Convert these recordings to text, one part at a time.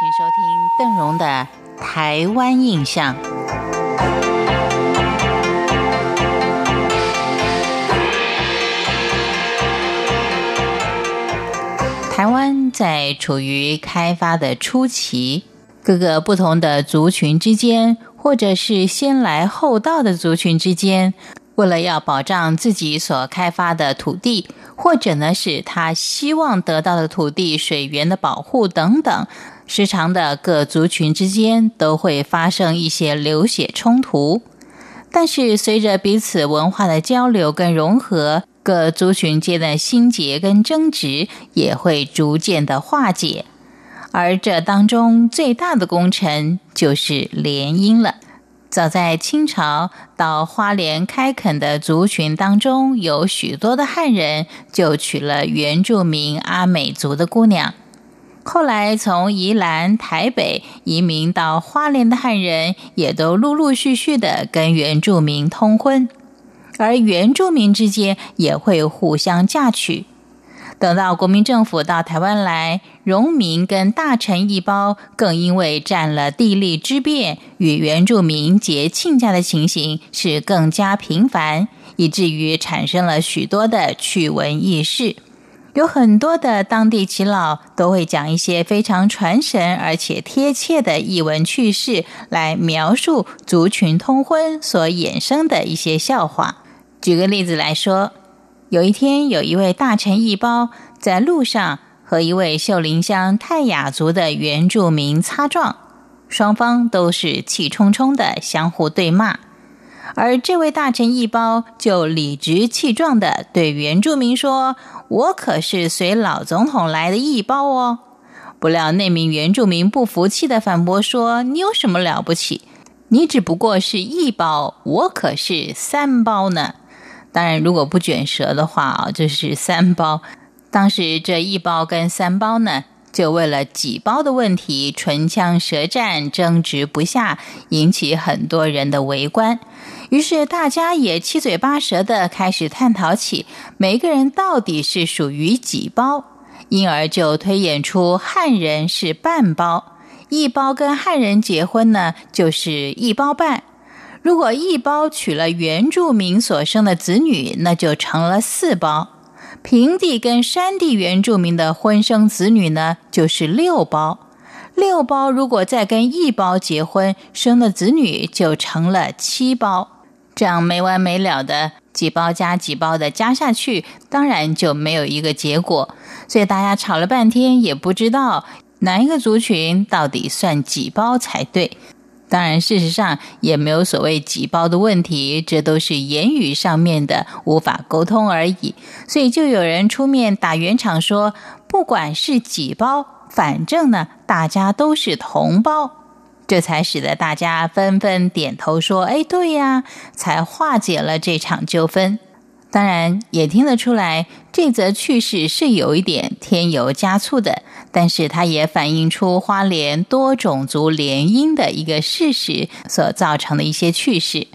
请收听邓荣的《台湾印象》。台湾在处于开发的初期，各个不同的族群之间，或者是先来后到的族群之间，为了要保障自己所开发的土地，或者呢是他希望得到的土地水源的保护等等，时常的各族群之间都会发生一些流血冲突。但是随着彼此文化的交流跟融合，各族群间的心结跟争执也会逐渐的化解，而这当中最大的功臣就是联姻了。早在清朝，到花莲开垦的族群当中，有许多的汉人就娶了原住民阿美族的姑娘。后来从宜兰、台北移民到花莲的汉人，也都陆陆续续的跟原住民通婚。而原住民之间也会互相嫁娶。等到国民政府到台湾来，荣民跟大臣一包更因为占了地利之便，与原住民结亲家的情形是更加频繁，以至于产生了许多的趣闻轶事。有很多的当地耆老都会讲一些非常传神而且贴切的译文趣事，来描述族群通婚所衍生的一些笑话。举个例子来说，有一天，有一位大臣一包在路上和一位秀林乡泰雅族的原住民擦撞，双方都是气冲冲的相互对骂，而这位大臣一包就理直气壮的对原住民说：“我可是随老总统来的一包哦。”不料那名原住民不服气的反驳说：“你有什么了不起？你只不过是一包，我可是三包呢。”当然，如果不卷舌的话啊，就是三包。当时这一包跟三包呢，就为了几包的问题，唇枪舌战，争执不下，引起很多人的围观。于是大家也七嘴八舌的开始探讨起每个人到底是属于几包，因而就推演出汉人是半包，一包跟汉人结婚呢，就是一包半。如果一包娶了原住民所生的子女，那就成了四包；平地跟山地原住民的婚生子女呢，就是六包。六包如果再跟一包结婚生的子女，就成了七包。这样没完没了的几包加几包的加下去，当然就没有一个结果。所以大家吵了半天，也不知道哪一个族群到底算几包才对。当然，事实上也没有所谓几包的问题，这都是言语上面的无法沟通而已。所以就有人出面打圆场，说不管是几包，反正呢大家都是同胞，这才使得大家纷纷点头说：“哎，对呀！”才化解了这场纠纷。当然也听得出来，这则趣事是有一点添油加醋的，但是它也反映出花莲多种族联姻的一个事实所造成的一些趣事。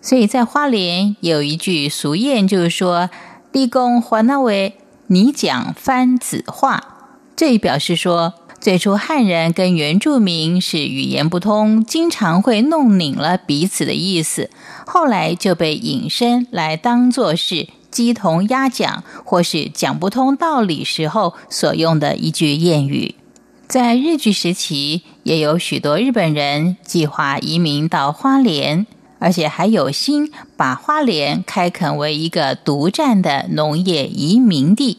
所以在花莲有一句俗谚，就是说“立功还那位，你讲番子话”，这表示说。最初汉人跟原住民是语言不通，经常会弄拧了彼此的意思，后来就被引申来当作是鸡同鸭讲，或是讲不通道理时候所用的一句谚语。在日据时期，也有许多日本人计划移民到花莲，而且还有心把花莲开垦为一个独占的农业移民地。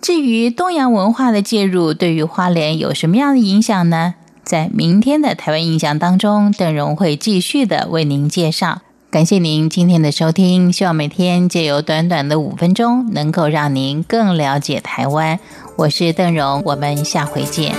至于东洋文化的介入对于花莲有什么样的影响呢？在明天的台湾印象当中，邓荣会继续的为您介绍。感谢您今天的收听，希望每天借由短短的五分钟，能够让您更了解台湾。我是邓荣，我们下回见。